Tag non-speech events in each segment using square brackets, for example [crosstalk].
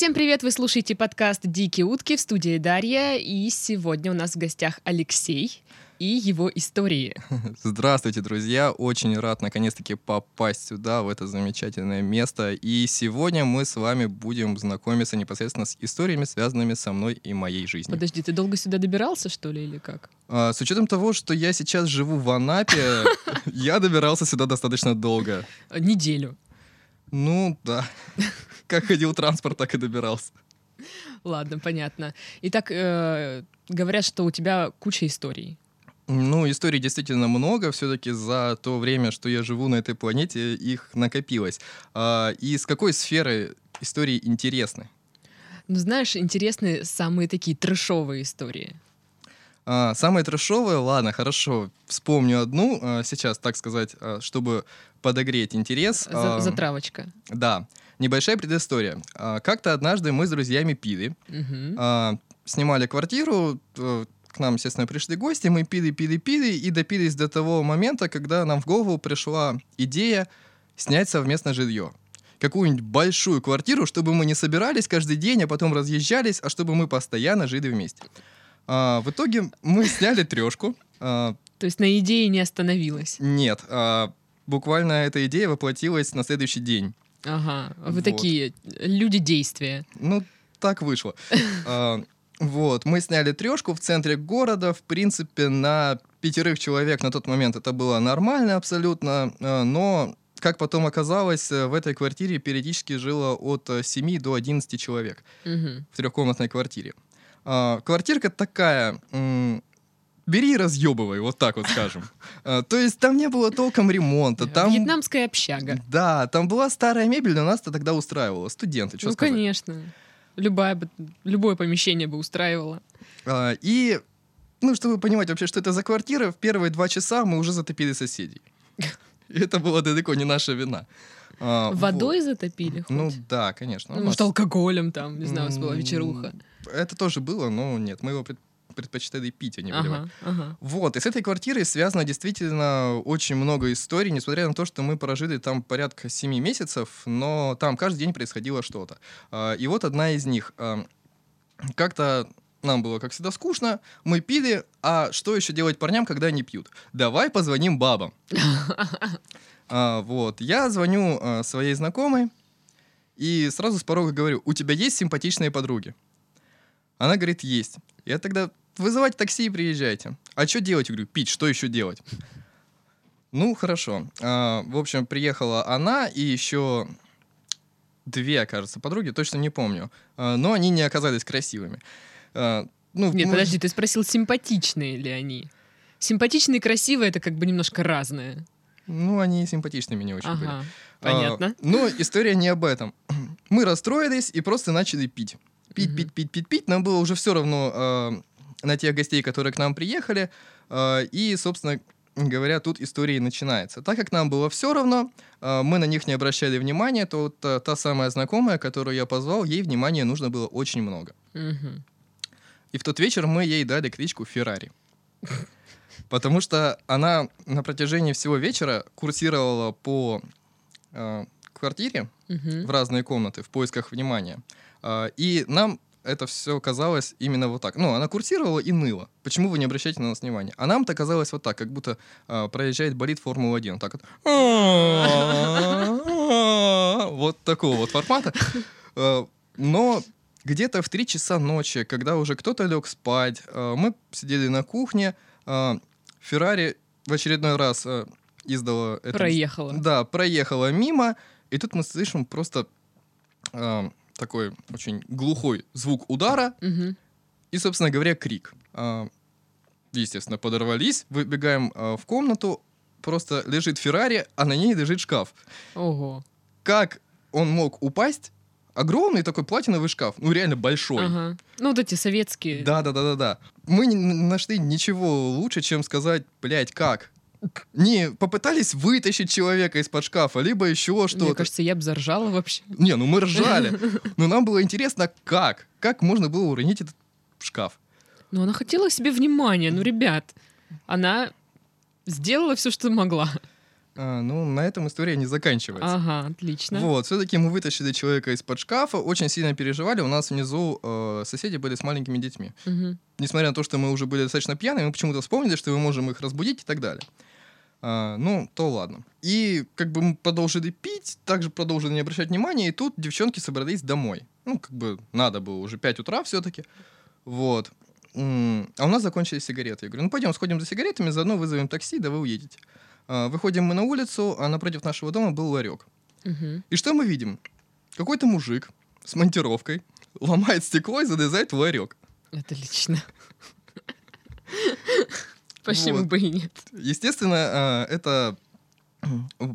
Всем привет! Вы слушаете подкаст «Дикие утки» в студии Дарья. И сегодня у нас в гостях Алексей и его истории. [laughs] Здравствуйте, друзья! Очень рад наконец-таки попасть сюда, в это замечательное место. И сегодня мы с вами будем знакомиться непосредственно с историями, связанными со мной и моей жизнью. Подожди, ты долго сюда добирался, что ли, или как? А, с учетом того, что я сейчас живу в Анапе, [laughs] я добирался сюда достаточно долго. Неделю. Ну, да. [laughs] Как ходил транспорт, так и добирался. Ладно, понятно. Итак, э, говорят, что у тебя куча историй. Ну, историй действительно много. Все-таки за то время, что я живу на этой планете, их накопилось. А, и с какой сферы истории интересны? Ну, знаешь, интересны самые такие трэшовые истории. А, самые трэшовые, ладно, хорошо, вспомню одну а, сейчас, так сказать, а, чтобы подогреть интерес. За- А, затравочка. Да, небольшая предыстория. А, Как-то однажды мы с друзьями пили, Мгм. а, снимали квартиру, э, к нам, естественно, пришли гости, мы пили, пили, пили и допились до того момента, когда нам в голову пришла идея снять совместно жилье. Какую-нибудь большую квартиру, чтобы мы не собирались каждый день, а потом разъезжались, а чтобы мы постоянно жили вместе. А, в итоге мы сняли трешку. А, То есть на идее не остановилась. нет, а, буквально эта идея воплотилась на следующий день. Ага. Вы Вот. такие люди действия. Ну, так вышло. А, Вот, мы сняли трешку в центре города. В принципе, на пятерых человек на тот момент это было нормально абсолютно. а, Но, как потом оказалось, в этой квартире периодически жило от э, 7 до 11 человек Мгм. в трехкомнатной квартире. А, Квартирка такая... м, Бери и разъебывай, вот так вот скажем. [laughs] А, То есть там не было толком ремонта. Там... Вьетнамская общага. Да, там была старая мебель, но нас-то тогда устраивало. Студенты, что ну, сказать. конечно. Бы- любое помещение бы устраивало. А, И, ну, чтобы понимать вообще, что это за квартира, в первые два часа мы уже затопили соседей. [laughs] Это была далеко не наша вина. А, Водой затопили вот. хоть? Ну да, конечно. Ну, может, нас- алкоголем там, не знаю, у вас была вечеруха. Это тоже было, но нет, мы его пред- предпочитали пить, а не выливать. Ага, ага. Вот, и с этой квартирой связано действительно очень много историй, несмотря на то, что мы прожили там порядка 7 месяцев, но там каждый день происходило что-то. А, И вот одна из них. А, Как-то нам было, как всегда, скучно, мы пили, а что еще делать парням, когда они пьют? Давай позвоним бабам. [laughs] А, Вот, я звоню своей знакомой и сразу с порога говорю, у тебя есть симпатичные подруги? Она говорит, есть. Я тогда, вызывайте такси и приезжайте. А что делать? Я говорю, пить, что еще делать? Ну, хорошо. А, в общем, приехала она и еще две, кажется, подруги, точно не помню. А, но они не оказались красивыми. А, ну, Нет, мы- подожди, ты спросил, симпатичные ли они? Симпатичные и красивые — это как бы немножко разное. Ну, они симпатичными не очень были. Ага, А, понятно. но история не об этом. [clears throat] Мы расстроились и просто начали пить. Пить, пить, пить, пить, пить. Нам было уже все равно а, на тех гостей, которые к нам приехали. А, и, собственно говоря, тут история и начинается. Так как нам было все равно, а, мы на них не обращали внимания, то вот а, та самая знакомая, которую я позвал, ей внимания нужно было очень много. И в тот вечер мы ей дали кличку Феррари. Потому что она на протяжении всего вечера курсировала по э, квартире в разные комнаты в поисках внимания. А, и нам это все казалось именно вот так. Ну, она курсировала и ныла. Почему вы не обращаете на нас внимания? А нам-то казалось вот так, как будто а, проезжает болит Формула-1. Так вот. Вот такого вот формата. А, Но где-то в 3 часа ночи, когда уже кто-то лег спать, мы сидели на кухне, Феррари в очередной раз издала... Проехала. да, проехала мимо, и тут мы слышим просто такой очень глухой звук удара и, собственно говоря, крик. А, естественно, подорвались, выбегаем а, в комнату, просто лежит Феррари, а на ней лежит шкаф. Ого. Как он мог упасть? Огромный такой платиновый шкаф, ну реально большой. Ага. Ну, вот эти советские. Да, да, да, да, да. Мы не нашли ничего лучше, чем сказать, блядь, как? Не попытались вытащить человека из-под шкафа, либо еще Мне что-то. кажется, я бы заржала вообще. Не, ну мы [laughs] ржали. Но нам было интересно, как? Как можно было уронить этот шкаф? Но она хотела себе внимания. Ну, ребят, она сделала все, что могла. А, ну, на этом история не заканчивается. Ага, отлично. Вот, все-таки мы вытащили человека из-под шкафа, очень сильно переживали. У нас внизу э, соседи были с маленькими детьми. Мгм. Несмотря на то, что мы уже были достаточно пьяные, мы почему-то вспомнили, что мы можем их разбудить и так далее. А, ну, то ладно. И как бы мы продолжили пить, также продолжили не обращать внимания, и тут девчонки собрались домой. Ну, как бы надо было, уже 5 утра все-таки. Вот. А у нас закончились сигареты. Я говорю, ну пойдем сходим за сигаретами, заодно вызовем такси, да вы уедете. А, Выходим мы на улицу, а напротив нашего дома был ларек. Мгм. И что мы видим? Какой-то мужик с монтировкой ломает стекло и залезает в ларек. Это лично. Почему Вот. бы и нет? Естественно, а, это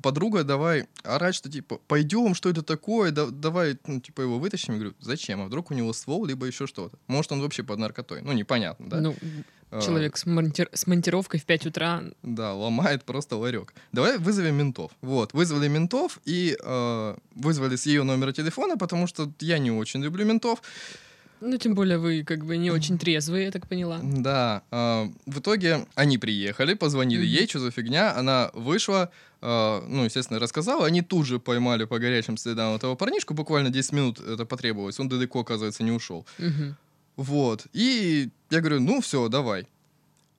подруга давай орать, что типа пойдем, что это такое, да- давай, ну, типа его вытащим. Я говорю, зачем? А вдруг у него ствол, либо еще что-то. Может, он вообще под наркотой. Ну, непонятно, да? Ну, А, человек с, монтир- с монтировкой в 5 утра. Да, ломает просто ларек. Давай вызовем ментов. Вот, вызвали ментов и э, вызвали с ее номера телефона, потому что я не очень люблю ментов. Ну, тем более вы как бы не очень трезвые, я так поняла. Да, э, в итоге они приехали, позвонили ей, что за фигня, она вышла, э, ну, естественно, рассказала, они тут же поймали по горячим следам этого парнишку, буквально 10 минут это потребовалось, он далеко, оказывается, не ушел. Вот, и я говорю, ну, все, давай.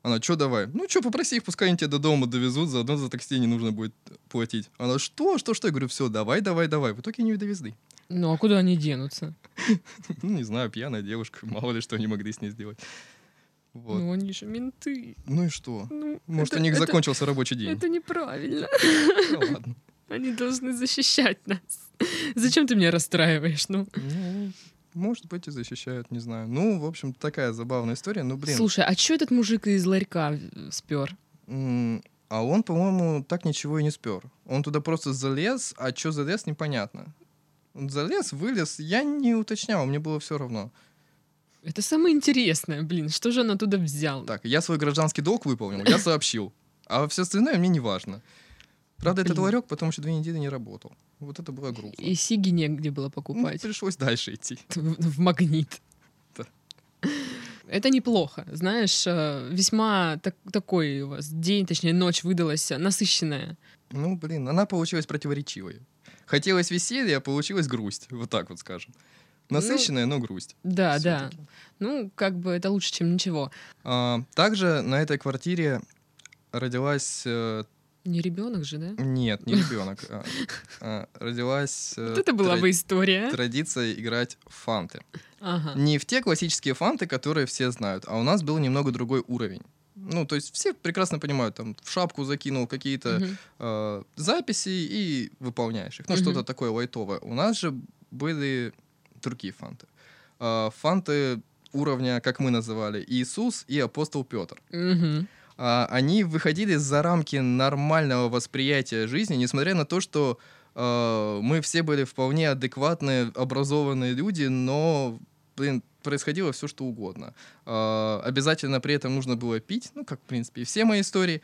Она, что давай? Ну, что, попроси их, пускай они тебя до дома довезут, заодно за такси не нужно будет платить. Она, что, что, что? Я говорю, все, давай, давай, давай. В итоге они ее довезли. Ну, а куда они денутся? [laughs] Ну, не знаю, пьяная девушка, [laughs] мало ли что они могли с ней сделать. Вот. Ну, они же менты. Ну и что? Ну, Может, это- у них это- закончился рабочий день. Это неправильно. [laughs] Ну, ладно. Они должны защищать нас. Зачем ты меня расстраиваешь? Ну, Ну, может быть, и защищают, не знаю. Ну, в общем, такая забавная история. Ну, блин. слушай, а что этот мужик из ларька э, спер? А он, по-моему, так ничего и не спер. Он туда просто залез, а что залез, непонятно. Он залез, вылез, я не уточнял, мне было все равно. Это самое интересное, блин, что же он оттуда взял? Так, я свой гражданский долг выполнил, я сообщил. А все остальное мне не важно. Правда, этот ларек потом еще две недели не работал. Вот это было грустно. И сиги негде было Ну, покупать. пришлось дальше идти. [laughs] в, магнит. Это неплохо. Знаешь, э, весьма так- такой у вас день, точнее, ночь выдалась насыщенная. Ну, блин, она получилась противоречивой. Хотелось веселья, а получилась грусть. Вот так вот скажем. Насыщенная, но грусть. Да, да. Ну, как бы это лучше, чем ничего. А, также на этой квартире родилась... э, Не ребенок же, да? нет, не [laughs] ребенок. а, а, родилась э, Вот это была бы история. традиция играть в фанты. Ага. Не в те классические фанты, которые все знают, а у нас был немного другой уровень. Ну, то есть все прекрасно понимают, там, в шапку закинул какие-то Мгм. э, записи и выполняешь их. Ну, Мгм. что-то такое лайтовое. У нас же были другие фанты. Э, фанты уровня, как мы называли, Иисус и апостол Петр. Мгм. А, они выходили за рамки нормального восприятия жизни, несмотря на то, что э, мы все были вполне адекватные, образованные люди, но, блин, происходило все что угодно. Э, обязательно при этом нужно было пить, ну, как, в принципе, и все мои истории.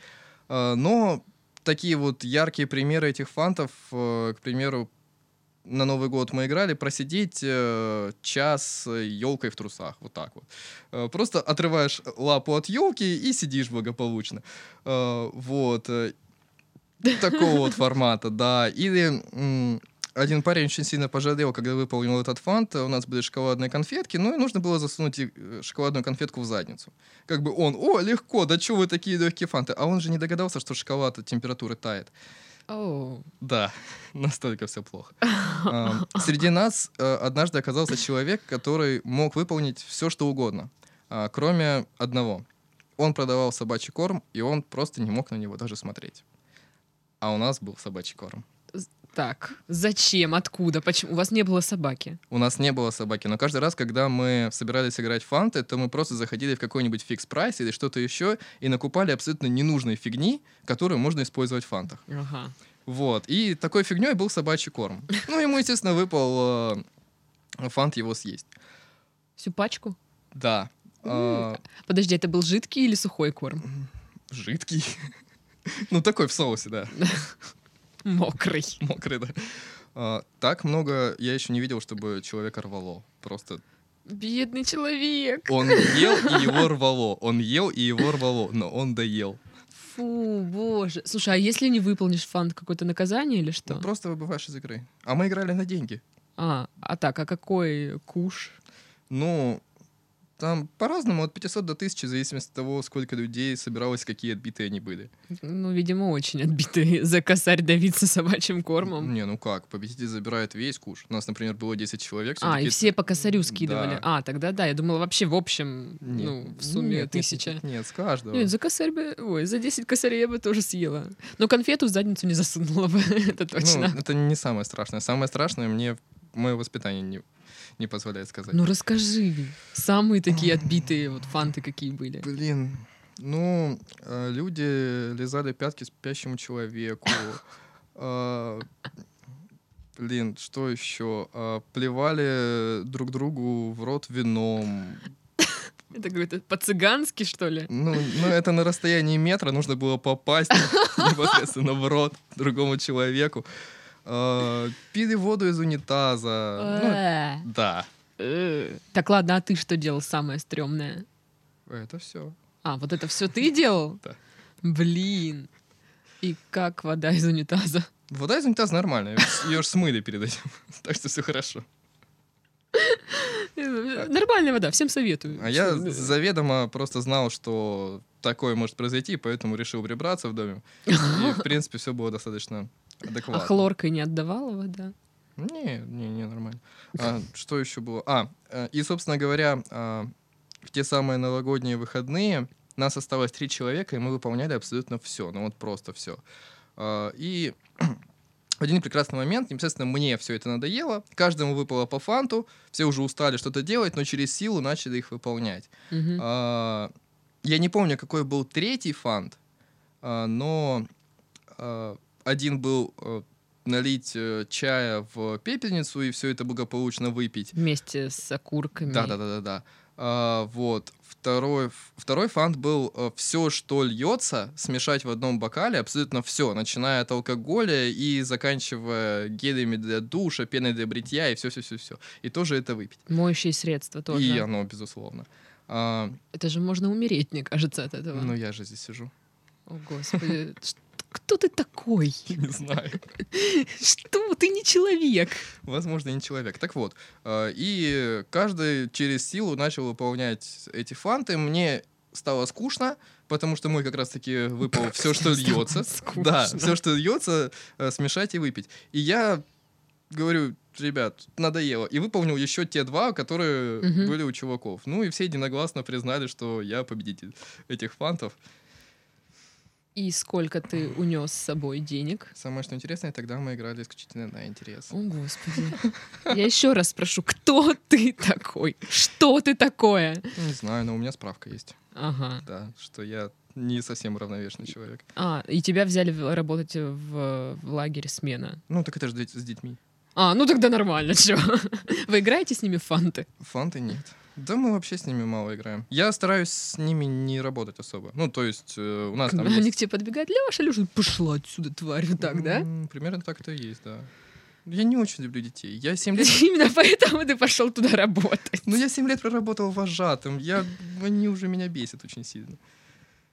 Но такие вот яркие примеры этих фантов, к примеру, на Новый год мы играли, просидеть э, час елкой в трусах, вот так вот. Э, просто отрываешь лапу от елки и сидишь благополучно. Э, вот. э, Такого вот формата, да. Или один парень очень сильно пожалел, когда выполнил этот фант. У нас были шоколадные конфетки, ну и нужно было засунуть э, шоколадную конфетку в задницу. Как бы он, о, легко, да что вы такие легкие фанты? А он же не догадался, что шоколад от температуры тает. Оу. Да, [laughs] настолько все плохо. Среди нас э, однажды оказался человек, который мог выполнить все, что угодно, а, кроме одного. Он продавал собачий корм, и он просто не мог на него даже смотреть. А у нас был собачий корм. Так, зачем, откуда, почему? У вас не было собаки. У нас не было собаки, но каждый раз, когда мы собирались играть в фанты, то мы просто заходили в какой-нибудь фикс прайс или что-то еще и накупали абсолютно ненужной фигни, которую можно использовать в фантах. Ага. Вот. И такой фигней был собачий корм. Ну, ему, естественно, выпал э, фант его съесть. Всю пачку? Да. А, Подожди, это был жидкий или сухой корм? жидкий. [laughs] Ну, такой в соусе, да. [laughs] [laughs] Мокрый. Мокрый, да. А, так много я еще не видел, чтобы человека рвало. Просто Бедный человек. он ел, и его [laughs] рвало. Он ел, и его рвало. Но он доел. Фу, боже. Слушай, а если не выполнишь фант, какое-то наказание или что? Ну, просто выбываешь из игры. А мы играли на деньги. А, а так, а какой куш? Ну, там по-разному, от 500 до 1000, в зависимости от того, сколько людей собиралось, какие отбитые они были. Ну, видимо, очень отбитый [laughs] за косарь давиться собачьим кормом. Не, ну как, победитель забирает весь куш. У нас, например, было 10 человек. А, и все по косарю скидывали. Да. А, тогда да, я думала вообще в общем, Нет, ну, в сумме нет, нет, тысяча. Нет, нет, с каждого. Нет, за косарь бы... Ой, за 10 косарей я бы тоже съела. Но конфету в задницу не засунула бы, [laughs] это точно. Ну, это не самое страшное. Самое страшное мне мое воспитание не, не позволяет сказать. Ну, расскажи. Самые такие отбитые вот фанты какие были. Блин, ну, э, люди лизали пятки спящему человеку. [laughs] А, Блин, что еще? А, Плевали друг другу в рот вином. Это какой-то по-цыгански, что ли? Ну, ну, это на расстоянии метра нужно было попасть [laughs] непосредственно в рот другому человеку. А, Пили воду из унитаза. Ну, Э, да, э. Так, ладно, а ты что делал самое стрёмное? это все. А, вот это все ты делал? Да. Блин. И как вода из унитаза? Вода из унитаза нормальная, ее ж смыли перед этим, [laughs] так что все хорошо. Э, Нормальная вода, всем советую. А я э, заведомо просто знал, что такое может произойти, поэтому решил прибраться в доме. И, в [laughs] принципе, все было достаточно А адекватно. хлоркой не отдавала вода? Не, не, не, нормально. А, что еще было? А, э, и, собственно говоря, а, в те самые новогодние выходные нас осталось три человека, и мы выполняли абсолютно все. Ну вот просто все. И [clears throat] в один прекрасный момент, непосредственно мне все это надоело, каждому выпало по фанту, все уже устали что-то делать, но через силу начали их выполнять. Мгм. А, Я не помню, какой был третий фант, а, но а, один был э, налить э, чая в пепельницу и все это благополучно выпить. Вместе с окурками. Да, да, да, да, да. А, вот. Второй, второй фант был все, что льется, смешать в одном бокале, абсолютно все, начиная от алкоголя и заканчивая гелями для душа, пеной для бритья и все-все-все-все. И тоже это выпить. Моющие средства тоже. И оно, безусловно. А, Это же можно умереть, мне кажется, от этого. ну, я же здесь сижу. О, Господи. [laughs] Кто ты такой? Не знаю. [laughs] Что? Ты не человек. Возможно, не человек. Так вот, э, и каждый через силу начал выполнять эти фанты. Мне стало скучно, потому что мой как раз-таки выпал все, что льется. Да, все, что льется, э, смешать и выпить. И я говорю, ребят, надоело. И выполнил еще те два, которые были у чуваков. Ну и все единогласно признали, что я победитель этих фантов. И сколько ты унес с собой денег? Самое что интересное, тогда мы играли исключительно на интерес. О, Господи. Я еще раз спрошу, кто ты такой? Что ты такое? Не знаю, но у меня справка есть. Ага. Да, что я не совсем уравновешенный человек. А, и тебя взяли работать в, в лагере смена. Ну, так это же с детьми. А, ну тогда нормально, [laughs] что? Вы играете с ними в фанты? Фанты нет. Да мы вообще с ними мало играем. Я стараюсь с ними не работать особо. Ну, то есть э, у нас там Они есть... к тебе подбегают, Леша, Леша, пошла отсюда, тварь, вот так, да? М, Примерно так это и есть, да. Я не очень люблю детей. Я 7 лет... [laughs] Именно поэтому ты пошел туда работать. Ну, я 7 лет проработал вожатым. Я... Они уже меня бесят очень сильно.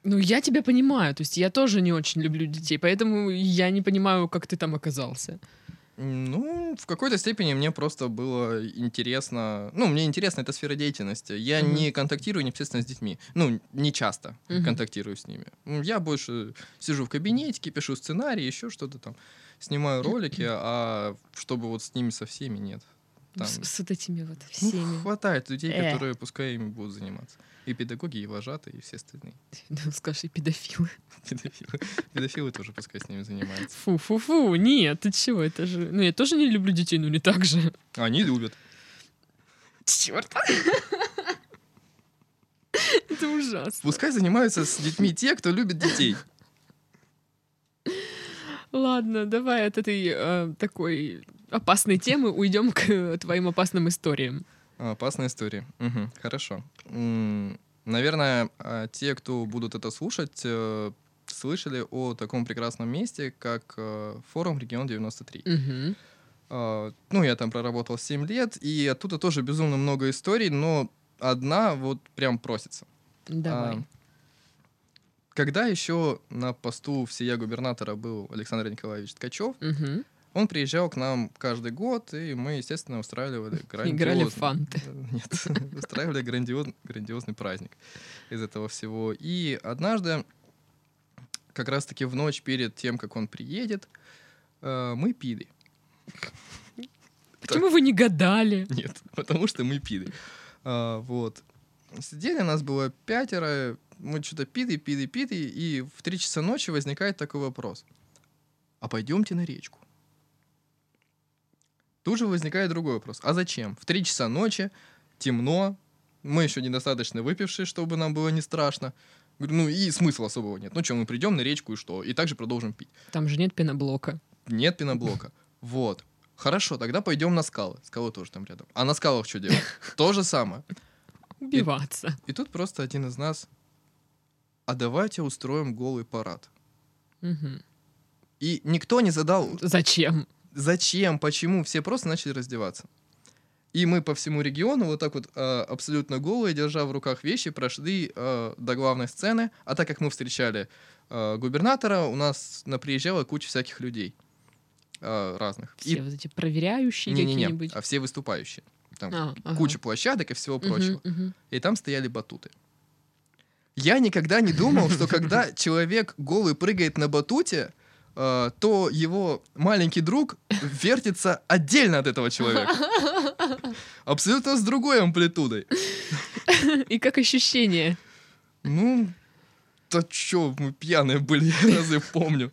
Ну, я тебя понимаю, то есть я тоже не очень люблю детей, поэтому я не понимаю, как ты там оказался. Ну, в какой-то степени мне просто было интересно. Ну, мне интересна эта сфера деятельности. Я Мгм. не контактирую непосредственно с детьми. Ну, не часто Мгм. контактирую с ними. Я больше сижу в кабинетике, пишу сценарий, еще что-то там. Снимаю ролики, а чтобы вот с ними со всеми нет. Там, С, с вот этими вот ну, всеми. хватает людей, Э. которые пускай ими будут заниматься. И педагоги, и вожатые, и все остальные. [laughs] Ну, скажи, педофилы. [laughs] Педофилы. Педофилы тоже пускай с ними занимаются. Фу-фу-фу, нет, ты чего, это же... Ну, я тоже не люблю детей, но не так же. Они любят. Черт. [laughs] Это ужасно. Пускай занимаются с детьми те, кто любит детей. Ладно, давай от этой э, такой опасной темы уйдем к твоим опасным историям. А, Опасная история. Мгм, Хорошо. Наверное, а, те, кто будут это слушать, э, слышали о таком прекрасном месте, как э, форум «Регион 93». Мгм. А, Ну, я там проработал 7 лет, и оттуда тоже безумно много историй, но одна вот прям просится. Давай. А, Когда еще на посту всея губернатора был Александр Николаевич Ткачев, Мгм. он приезжал к нам каждый год, и мы, естественно, устраивали [laughs] Играли в грандиозный... фанты. [laughs] Нет, [laughs] устраивали грандиоз- грандиозный праздник из этого всего. И однажды, как раз-таки в ночь перед тем, как он приедет, э, мы пили. Почему вы не гадали? Нет, потому что мы пили. А, вот. Сидели, нас было пятеро, мы что-то пили, пили, пили, и в три часа ночи возникает такой вопрос. А пойдемте на речку? Тут же возникает другой вопрос. А зачем? В три часа ночи, темно, мы еще недостаточно выпившие, чтобы нам было не страшно. Ну и смысла особого нет. Ну что, мы придем на речку и что? И также продолжим пить. Там же нет пеноблока. Нет пеноблока. Вот. Хорошо, тогда пойдем на скалы. Скалы тоже там рядом. А на скалах что делать? То же самое. Убиваться. И тут просто один из нас, а давайте устроим голый парад. Мгм. И никто не задал, Зачем? зачем, почему, все просто начали раздеваться. И мы по всему региону вот так вот э, абсолютно голые, держа в руках вещи, прошли э, до главной сцены. А так как мы встречали э, губернатора, у нас на приезжала куча всяких людей э, разных. Все И вот эти проверяющие не-не-не, какие-нибудь. а все выступающие. Там А, ага. куча площадок и всего прочего. мгм. и там стояли батуты. Я никогда не думал, что [laughs] когда человек голый прыгает на батуте, э, то его маленький друг вертится отдельно от этого человека. [laughs] Абсолютно с другой амплитудой. И как ощущение? Ну, да чё, мы пьяные были, я разве помню.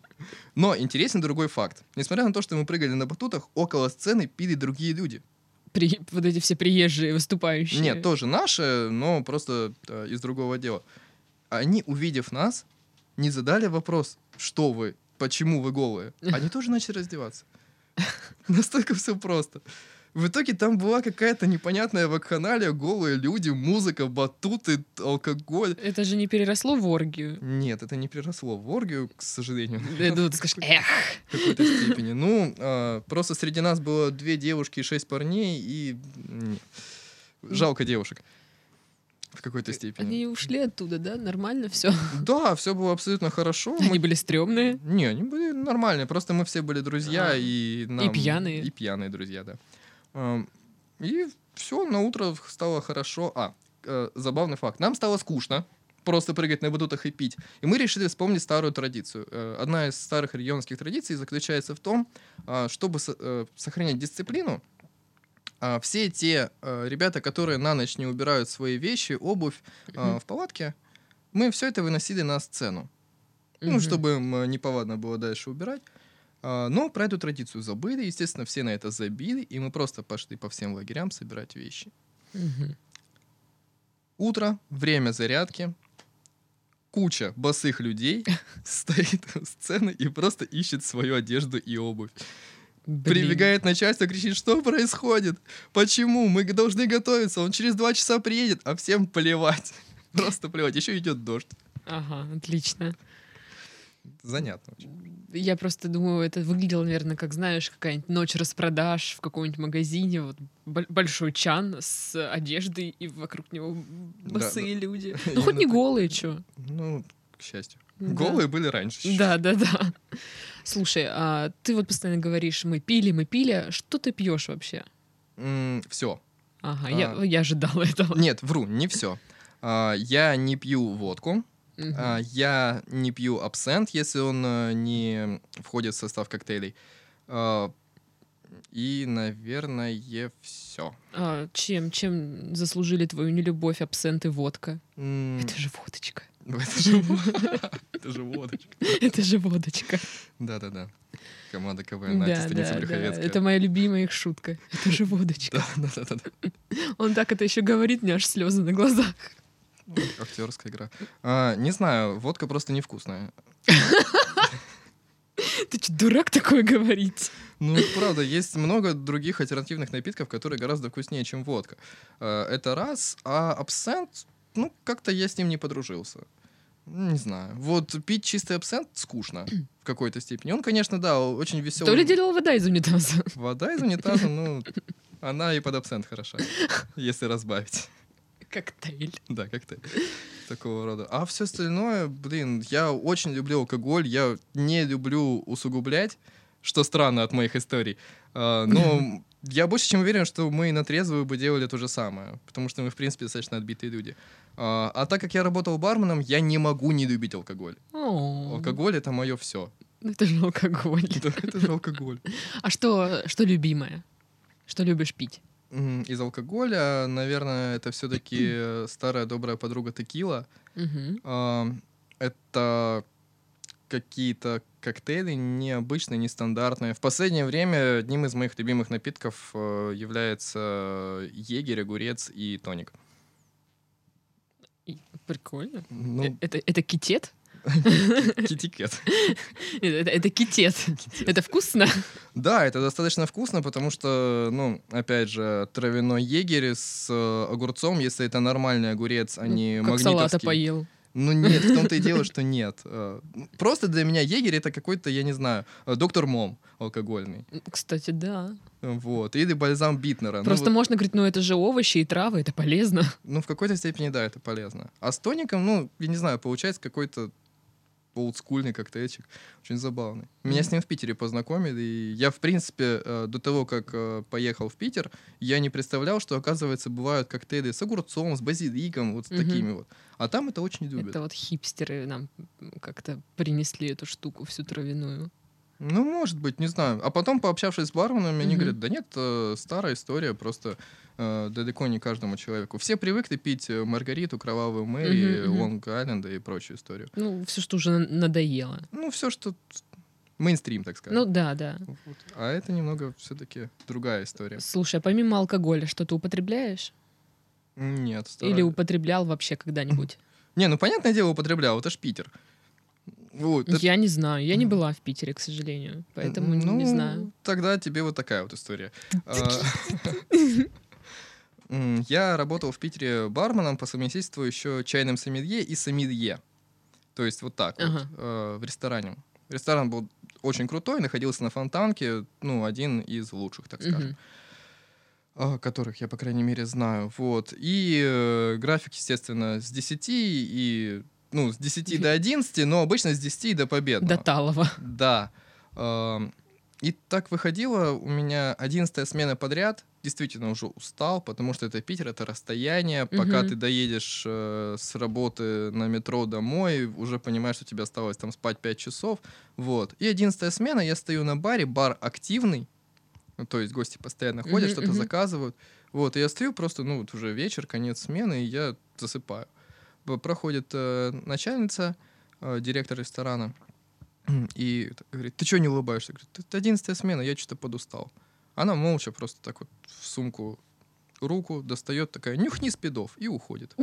Но интересен другой факт. Несмотря на то, что мы прыгали на батутах, около сцены пили другие люди. При- вот эти все приезжие выступающие. Нет, тоже наши, но просто э, из другого дела. Они, увидев нас, не задали вопрос, что вы, почему вы голые. [laughs] Они тоже начали раздеваться. [laughs] Настолько все просто. В итоге там была какая-то непонятная вакханалия, голые люди, музыка, батуты, алкоголь. Это же не переросло в оргию. Нет, это не переросло в оргию, к сожалению, Я думаю, ты скажешь, [laughs] эх. в какой-то степени. Ну, а, просто среди нас было две девушки и шесть парней, и жалко девушек в какой-то степени. Они ушли оттуда, да? Нормально все. [laughs] Да, все было абсолютно хорошо. Мы- Они были стрёмные. Не, они были нормальные, просто мы все были друзья А, и нам- пьяные. И пьяные друзья, да. Ам, И все, на утро стало хорошо. А, э, забавный факт. Нам стало скучно просто прыгать на батутах и пить. И мы решили вспомнить старую традицию. Э, Одна из старых регионских традиций заключается в том, а, чтобы со- э, сохранять дисциплину, а, все те э, ребята, которые на ночь не убирают свои вещи, обувь а, в палатке, мы все это выносили на сцену. Ну, чтобы им э, неповадно было дальше убирать. А, Но про эту традицию забыли, естественно, все на это забили, и мы просто пошли по всем лагерям собирать вещи. Утро, время зарядки, куча босых людей [laughs] стоит у сцены и просто ищет свою одежду и обувь. Блин. Прибегает начальство, кричит, что происходит? Почему? Мы должны готовиться, он через два часа приедет, а всем плевать. [laughs] Просто плевать. Еще идет дождь. Ага, отлично. Занятно очень. Я просто думаю, это выглядело, наверное, как, знаешь, какая-нибудь ночь распродаж в каком-нибудь магазине, вот бо- большой чан с одеждой, и вокруг него Да, босые да. люди. [laughs] Ну, Именно хоть не голые, чё. Ну, к счастью. Да. Голые были раньше. Да, да, да. Слушай, а ты вот постоянно говоришь, мы пили, мы пили. Что ты пьешь вообще? все. Ага, А. я, я ожидала этого. Нет, вру, не все. Я не пью водку, Мгм. а, я не пью абсент, если он э, не входит в состав коктейлей. А, И, наверное, все. А чем, чем заслужили твою нелюбовь, абсент и водка? Это же водочка. Это же [laughs] это же водочка. Это же водочка. Да-да-да. Команда КВН Настя Да, Станица да, да. Это моя любимая их шутка. Это же водочка. Да, да, да, да. Он так это еще говорит, мне аж слезы на глазах. Актерская игра. А, Не знаю, водка просто невкусная. Ты что, дурак такое говорить? Ну, правда, есть много других альтернативных напитков, которые гораздо вкуснее, чем водка. Э, Это раз. А абсент, ну, как-то я с ним не подружился. Не знаю. Вот пить чистый абсент скучно в какой-то степени. Он, конечно, да, очень веселый. То ли делал вода из унитаза. Вода из унитаза, ну, она и под абсент хороша, если разбавить. Коктейль. Да, как-то. такого рода. А все остальное, блин, я очень люблю алкоголь, я не люблю усугублять, что странно от моих историй. А, но я больше чем уверен, что мы на трезвую бы делали то же самое, потому что мы, в принципе, достаточно отбитые люди. А, а так как я работал барменом, я не могу не любить алкоголь. Алкоголь — это мое все. Это же алкоголь. [laughs] Это же алкоголь. А что, что любимое? Что любишь пить? Из алкоголя, наверное, это все-таки [clears throat] старая добрая подруга текила. Это какие-то коктейли необычные, нестандартные. В последнее время одним из моих любимых напитков э, является егерь, огурец и тоник. Прикольно. Э, Ну, Это, это китет? [laughs] китикет. [laughs] Это, китет. Это вкусно? Да, это достаточно вкусно, потому что, ну, опять же, травяной егерь с э, огурцом, если это нормальный огурец, а не Ну, как салата магнитовский. поел. Ну нет, в том-то и дело, что нет. Э, Просто для меня егерь это какой-то, я не знаю, э, доктор Мом алкогольный. Кстати, да. Вот. Или бальзам Битнера. Ну, Просто вот, можно говорить, ну это же овощи и травы, это полезно. ну, в какой-то степени, да, это полезно. А с тоником, ну, я не знаю, получается какой-то олдскульный коктейльчик. Очень забавный. Меня с ним в Питере познакомили, и я, в принципе, э, до того, как э, поехал в Питер, я не представлял, что, оказывается, бывают коктейли с огурцом, с базиликом, вот с Мгм. такими вот. А там это очень любят. Это вот хипстеры нам как-то принесли эту штуку всю травяную. Ну, может быть, не знаю. А потом, пообщавшись с барменами, они Мгм. говорят, да нет, э, старая история, просто э, далеко не каждому человеку. Все привыкли пить э, Маргариту, Кровавую Мэри, Мгм, мгм. Лонг Айленда и прочую историю. Ну, все, что уже на- надоело. Ну, все, что мейнстрим, так сказать. Ну да, да. Вот. А это немного все-таки другая история. Слушай, а помимо алкоголя, что ты употребляешь? Нет, Или стараюсь. употреблял вообще когда-нибудь? [clears throat] Не, ну, понятное дело, употреблял, это ж Питер. Вот, это- Я не знаю. Я не была в Питере, к сожалению. Поэтому ну, не знаю. Тогда тебе вот такая вот история. А, [laughs] Я работал в Питере барменом по совместительству еще чайным сомелье и сомелье. То есть вот так вот, Ага. э, в ресторане. Ресторан был очень крутой, находился на Фонтанке, ну, один из лучших, так скажем. А, которых я, по крайней мере, знаю. Вот. И э, график, естественно, с 10 и... Ну, с 10 до 11, но обычно с 10 до победного. До Талова. Да. Ам, И так выходило у меня 11 смена подряд. Действительно уже устал, потому что это Питер, это расстояние. Пока Мгм. ты доедешь э, с работы на метро домой, уже понимаешь, что тебе осталось там спать 5 часов. Вот. И 11 смена, я стою на баре, бар активный. Ну, то есть гости постоянно ходят, Мгм, что-то мгм. заказывают. Вот, и я стою просто, ну, вот уже вечер, конец смены, и я засыпаю. Проходит э, начальница, э, директор ресторана, и говорит, ты что не улыбаешься? Говорит, это одиннадцатая смена, я что-то подустал. Она молча просто так вот в сумку руку достает, такая, нюхни спидов, и уходит.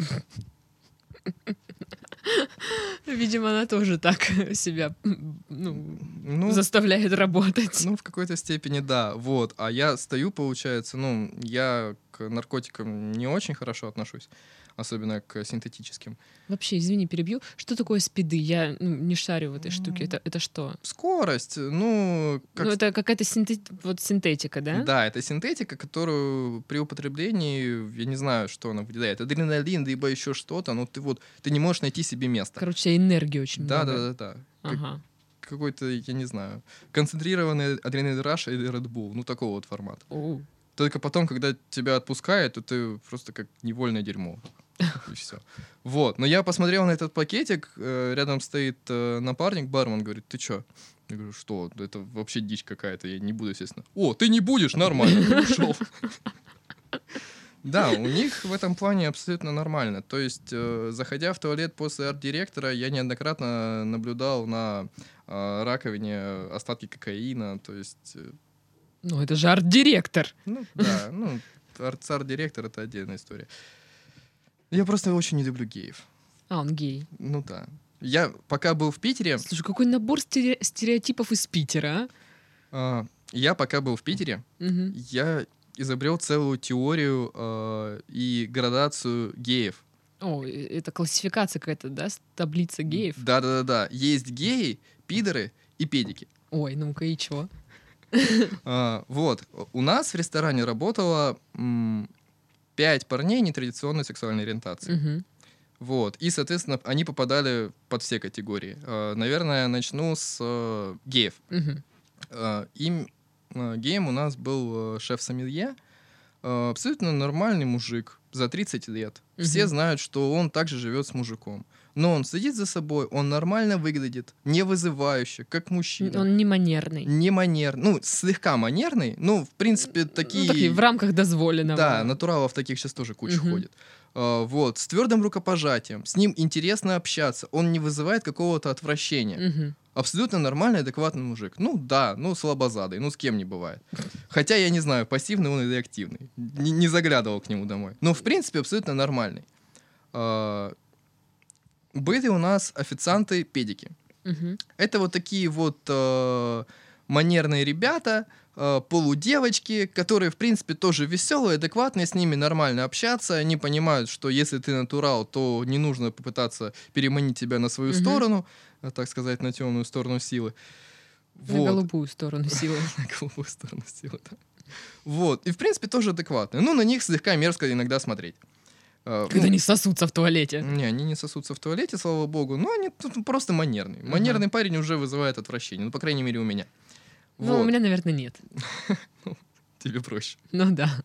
Видимо, она тоже так себя ну, Ну, заставляет работать. ну, в какой-то степени да, вот. А я стою, получается, ну, я к наркотикам не очень хорошо отношусь, особенно к синтетическим. Вообще, извини, перебью. Что такое спиды? Я ну, не шарю в этой штуке. Это, это что? Скорость, ну, как Ну, это какая-то синтет- вот синтетика, да? Да, это синтетика, которую при употреблении, я не знаю, что она выделяет, адреналин, либо еще что-то, но ты вот, ты не можешь найти себе место. Короче, энергии очень Да, много. да, да, да. Как- Ага. Какой-то, я не знаю, концентрированный адреналин раш или Red Bull, ну такого вот формата. Оу. Только потом, когда тебя отпускает, то ты просто как невольное дерьмо. [laughs] И все. Вот. Но я посмотрел на этот пакетик, э, рядом стоит э, напарник, бармен, говорит, ты чё? Я говорю, что? Это вообще дичь какая-то, я не буду, естественно. О, ты не будешь? Нормально, ушел. [laughs] Да, у них в этом плане абсолютно нормально. То есть, э, заходя в туалет после арт-директора, я неоднократно наблюдал на э, раковине остатки кокаина. То есть, э, Ну, это же арт-директор. ну да, ну арт- арт-директор это отдельная история. Я просто очень не люблю геев. А, он гей. Ну да. Я пока был в Питере, Слушай, какой набор стере- стереотипов из Питера, а, я пока был в Питере, а? Мгм. я изобрел целую теорию а, и градацию геев. О, э, это классификация какая-то, да? Таблица геев? Да-да-да. Есть геи, пидоры и педики. Ой, ну-ка и чего? [laughs] А, вот. У нас в ресторане работало м, пять парней нетрадиционной сексуальной ориентации. Мгм. Вот. И, соответственно, они попадали под все категории. Э, Наверное, начну с э, геев. Э, Им геем у нас был шеф-сомелье, э, абсолютно нормальный мужик за 30 лет. Все Мгм. знают, что он также живет с мужиком. Но он следит за собой, он нормально выглядит, не вызывающе, как мужчина. Он не манерный. Не манер, ну, слегка манерный, ну, в принципе, такие... Ну, такие в рамках дозволенного. Да, натуралов таких сейчас тоже куча Мгм. ходит. А, вот, с твердым рукопожатием, с ним интересно общаться, он не вызывает какого-то отвращения. Мгм. Абсолютно нормальный, адекватный мужик. Ну да, ну слабозадый, ну с кем не бывает. Хотя я не знаю, пассивный он или активный. Не, не заглядывал к нему домой. Но в принципе абсолютно нормальный. А, были у нас официанты-педики. Мгм. Это вот такие вот э, манерные ребята, э, полудевочки, которые, в принципе, тоже веселые, адекватные, с ними нормально общаться. Они понимают, что если ты натурал, то не нужно попытаться переманить тебя на свою Мгм. сторону, э, так сказать, на темную сторону силы. На голубую сторону [laughs] силы. На голубую сторону силы, да. Вот. И, в принципе, тоже адекватные. Ну, на них слегка мерзко иногда смотреть. Э, Когда ну, они сосутся в туалете. не, они не сосутся в туалете, слава богу, но они просто манерные. Манерный парень уже вызывает отвращение, ну, по крайней мере, у меня. Ну, у меня, наверное, нет. [laughs] Тебе проще. Ну да.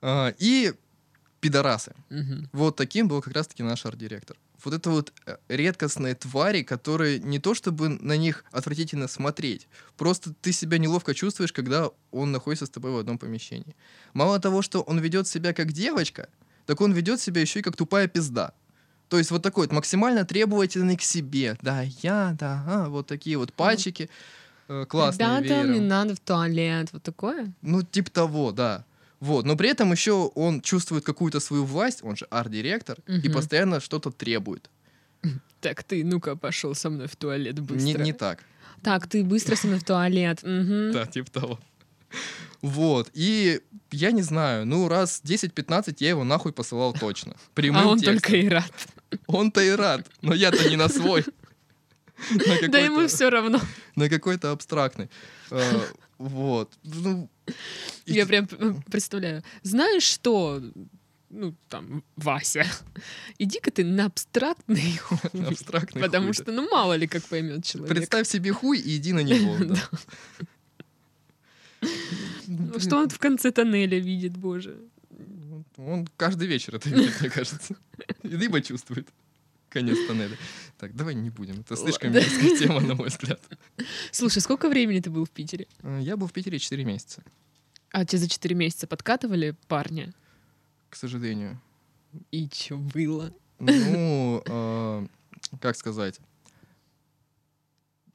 А, и пидорасы. Вот таким был как раз-таки наш арт-директор. Вот это вот э, редкостные твари, которые не то чтобы на них отвратительно смотреть, просто ты себя неловко чувствуешь, когда он находится с тобой в одном помещении. Мало того, что он ведет себя как девочка, так он ведет себя еще и как тупая пизда. То есть вот такой вот максимально требовательный к себе. Да, я, да, а, вот такие вот пальчики э, классные Ребята, мне веером. надо в туалет. Вот такое? Ну, типа того, да. Вот, но при этом еще он чувствует какую-то свою власть, он же арт-директор, и Мгм. постоянно что-то требует. Так, ты, ну-ка, пошел со мной в туалет быстро. Не, не так. Так, ты быстро со мной в туалет. Да, типа того. Вот, и я не знаю, ну раз 10-15 я его нахуй посылал точно. Прямым А он текстом. только и рад. Он-то и рад, но я-то не на свой. На Да ему все равно. На какой-то абстрактный. Э, Вот. Ну, Я прям п- представляю. Знаешь что? Ну, там, Вася, иди-ка ты на абстрактный хуй. абстрактный Потому хуй, что, ну, мало ли, как поймет человек. Представь себе хуй и иди на него. да. [laughs] Ну, Что он в конце тоннеля видит, боже. Он каждый вечер это видит, мне кажется. Либо чувствует конец тоннеля. Так, давай не будем. Это слишком мерзкая тема, на мой взгляд. Слушай, сколько времени ты был в Питере? Э, Я был в Питере 4 месяца, А тебе за 4 месяца подкатывали парня? к сожалению. И чё было? Ну, [laughs] э, как сказать.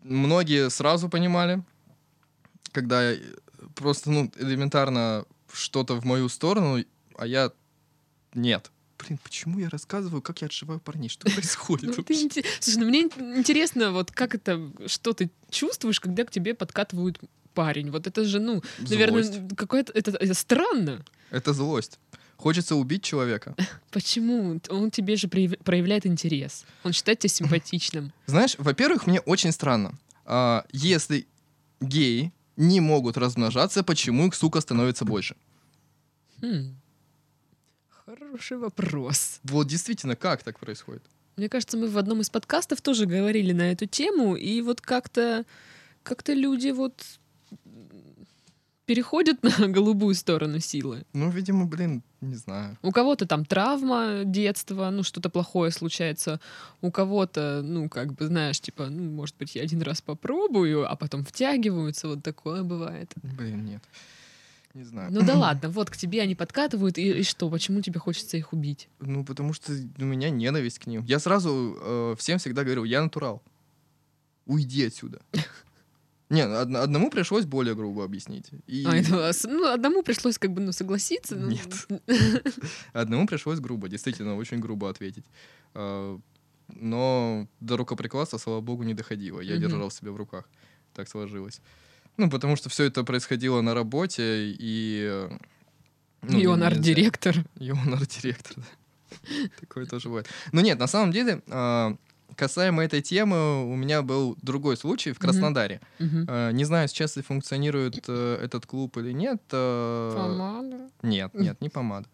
Многие сразу понимали, когда просто, ну, элементарно что-то в мою сторону, а я нет. Блин, почему я рассказываю, как я отшиваю парней? Что Ну, происходит инте- Слушай, ну мне ин- интересно, вот как это, что ты чувствуешь, когда к тебе подкатывают парень? Вот это же, ну, наверное, какое-то, это, странно. Это злость. Хочется убить человека. [laughs] Почему? Он тебе же прояв- проявляет интерес. Он считает тебя [laughs] симпатичным. Знаешь, во-первых, мне очень странно. а, если геи не могут размножаться, почему их, сука, становится больше? Хм. Хороший вопрос. Вот действительно, как так происходит? Мне кажется, мы в одном из подкастов тоже говорили на эту тему, и вот как-то как-то люди вот переходят [laughs] на голубую сторону силы. Ну, видимо, блин, не знаю. У кого-то там травма детства, ну что-то плохое случается. У кого-то, ну как бы знаешь, типа, ну может быть я один раз попробую, а потом втягиваются, вот такое бывает. Блин, нет. Не знаю. Ну да [clears throat] ладно, вот к тебе они подкатывают, и, и что, почему тебе хочется их убить? Ну, потому что у меня ненависть к ним. Я сразу э, всем всегда говорил, я натурал. Уйди отсюда. [laughs] Не, од- одному пришлось более грубо объяснить. И А, это ну, одному пришлось как бы ну, согласиться. ну, Нет. [laughs] одному пришлось грубо, действительно, очень грубо ответить. А, Но до рукоприкладства, слава богу, не доходило. Я держал себя в руках. Так сложилось. Ну, потому что все это происходило на работе, и... ну, И он арт-директор. И он арт-директор, да. [laughs] Такое тоже бывает. Ну нет, на самом деле, а, касаемо этой темы, у меня был другой случай в. Краснодаре. Мгм. А, Не знаю, сейчас ли функционирует э, этот клуб или нет. э, Помада. Нет, нет, не помада.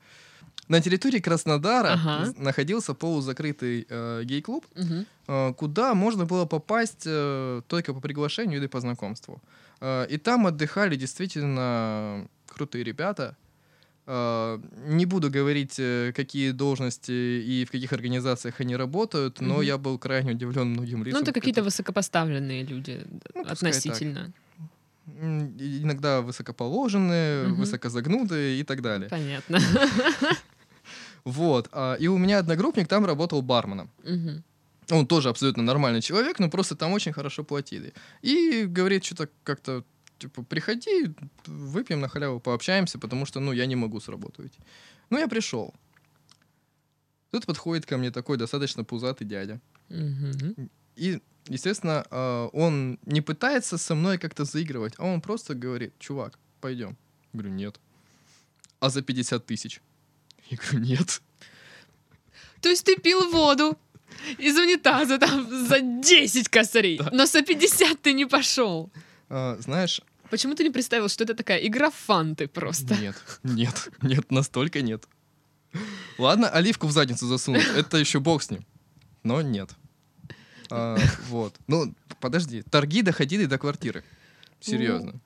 на территории Краснодара Ага. находился полузакрытый э, гей-клуб, Мгм. э, куда можно было попасть э, только по приглашению или по знакомству. Э, и там отдыхали действительно крутые ребята. Э, не буду говорить, э, какие должности и в каких организациях они работают, но Мгм. я был крайне удивлен многим лицам. Ну, это какие-то высокопоставленные люди Ну, пускай относительно. Иногда высокоположенные, Мгм. высокозагнутые и так далее. Понятно. Вот. а, И у меня одногруппник там работал барменом. Он тоже абсолютно нормальный человек, но просто там очень хорошо платили. И говорит, что-то как-то, типа, приходи, выпьем на халяву, пообщаемся, потому что, ну, я не могу с работы уйти. Ну, я пришел. Тут подходит ко мне такой достаточно пузатый дядя. Мгм. И, естественно, а, он не пытается со мной как-то заигрывать, а он просто говорит, чувак, пойдем. Говорю, нет. А за 50 тысяч? Я говорю, нет. То есть ты пил воду из унитаза там за 10 косарей, Да. но за 50 ты не пошел. А, знаешь, Почему ты не представил, что это такая игра фанты просто? Нет, нет, нет, настолько нет. Ладно, оливку в задницу засунуть, [laughs] это еще бог с ним. Но нет. А, вот. Ну, подожди, торги доходили до квартиры. Серьезно.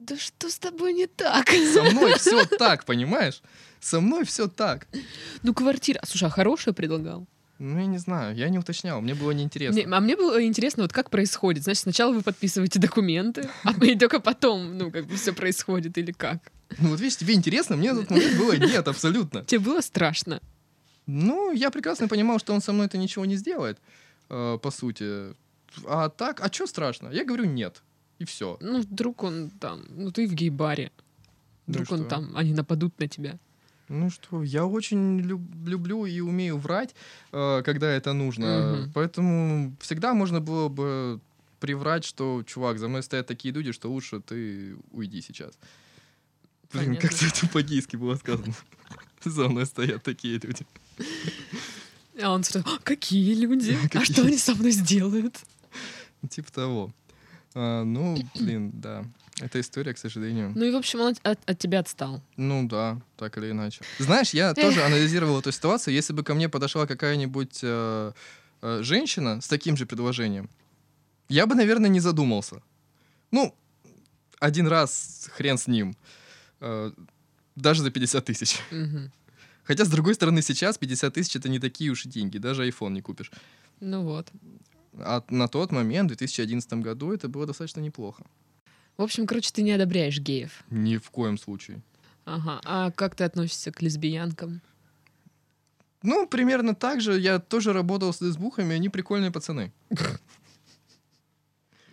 Да что с тобой не так? Со мной все [laughs] так, понимаешь? Со мной все так. Ну, квартира. Слушай, а хорошая предлагал? Ну, я не знаю, я не уточнял, мне было неинтересно. Не, а мне было интересно, вот как происходит. Значит, сначала вы подписываете документы, а и [laughs] только потом, ну, как бы все происходит или как? Ну, вот видишь, тебе интересно, мне на тот момент было нет, абсолютно. Тебе было страшно? Ну, я прекрасно понимал, что он со мной это ничего не сделает, э, по сути. А так, а что страшно? Я говорю нет. И все. Ну, вдруг он там, ну, ты в гей-баре. Ну Вдруг он что? там, они нападут на тебя. Ну что, я очень люб- люблю и умею врать, э, когда это нужно. Мгм. Поэтому всегда можно было бы приврать, что, чувак, за мной стоят такие люди, что лучше ты уйди сейчас. Блин, Понятно. как-то это по-гейски было сказано. За мной стоят такие люди. А он сразу, «А, какие люди? [laughs] А что они со мной сделают? Типа того. А, ну, блин, да. Эта история, к сожалению. Ну и, в общем, он от, от- тебя отстал. Ну да, так или иначе. Знаешь, я [laughs] тоже анализировал эту ситуацию. Если бы ко мне подошла какая-нибудь э, э, женщина с таким же предложением, я бы, наверное, не задумался. Ну, один раз хрен с ним. Э, даже за 50 тысяч. Хотя, с другой стороны, сейчас 50 тысяч это не такие уж и деньги. Даже iPhone не купишь. Ну вот. А на тот момент, в 2011 году, это было достаточно неплохо. В общем, короче, ты не одобряешь геев. Ни в коем случае. Ага. А как ты относишься к лесбиянкам? Ну, примерно так же. Я тоже работал с лесбухами, они прикольные пацаны.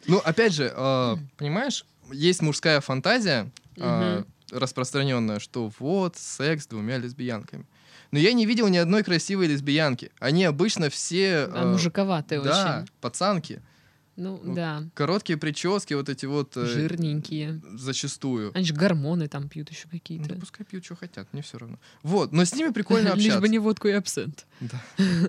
Ну, опять же, э, понимаешь, есть мужская фантазия э, распространенная, что вот секс с двумя лесбиянками. Но я не видел ни одной красивой лесбиянки. Они обычно все... А, э, мужиковатые да, очень. пацанки. Ну, ну, да. Короткие прически, вот эти вот... э, Жирненькие. Зачастую. Они же гормоны там пьют еще Ну, какие-то. да пускай пьют, что хотят, мне все равно. Вот, но с ними прикольно [laughs] Лишь общаться. бы не водку и абсент. Да.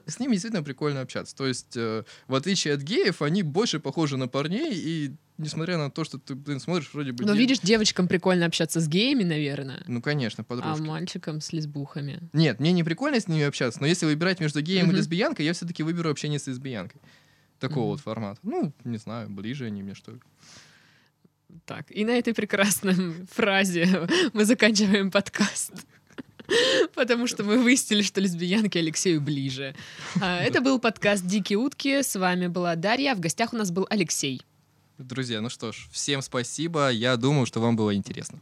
С ними действительно прикольно общаться. То есть, э, в отличие от геев, они больше похожи на парней, и несмотря на то, что ты, блин, смотришь, вроде бы... Но дев- видишь, девочкам прикольно общаться с геями, наверное, Ну, конечно, а подружки. мальчикам с лесбухами. Нет, мне не прикольно с ними общаться, но если выбирать между геем Мгм. и лесбиянкой, я все-таки выберу общение с лесбиянкой. Такого Мгм. вот формата. Ну, не знаю, ближе они мне, что ли. Так, и на этой прекрасной [laughs] фразе мы заканчиваем подкаст. [laughs] Потому что мы выяснили, что лесбиянки Алексею ближе. А, [laughs] Это был подкаст «Дикие утки». С вами была Дарья. В гостях у нас был Алексей. Друзья, ну что ж, всем спасибо. Я думаю, что вам было интересно.